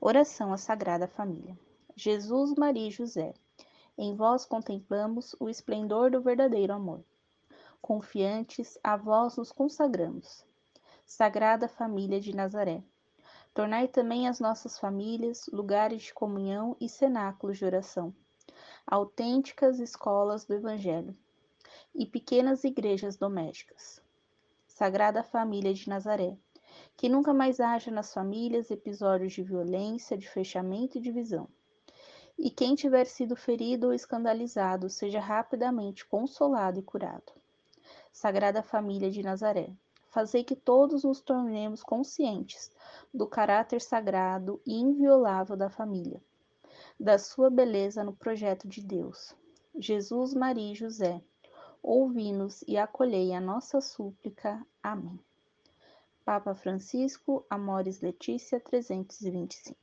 Oração à Sagrada Família. Jesus, Maria e José, em vós contemplamos o esplendor do verdadeiro amor. Confiantes, a vós nos consagramos. Sagrada Família de Nazaré, tornai também as nossas famílias lugares de comunhão e cenáculos de oração, autênticas escolas do Evangelho e pequenas igrejas domésticas. Sagrada Família de Nazaré, que nunca mais haja nas famílias episódios de violência, de fechamento e divisão. E quem tiver sido ferido ou escandalizado, seja rapidamente consolado e curado. Sagrada Família de Nazaré, fazei que todos nos tornemos conscientes do caráter sagrado e inviolável da família, da sua beleza no projeto de Deus. Jesus, Maria e José, ouvi-nos e acolhei a nossa súplica. Amém. Papa Francisco, Amores Letícia 325.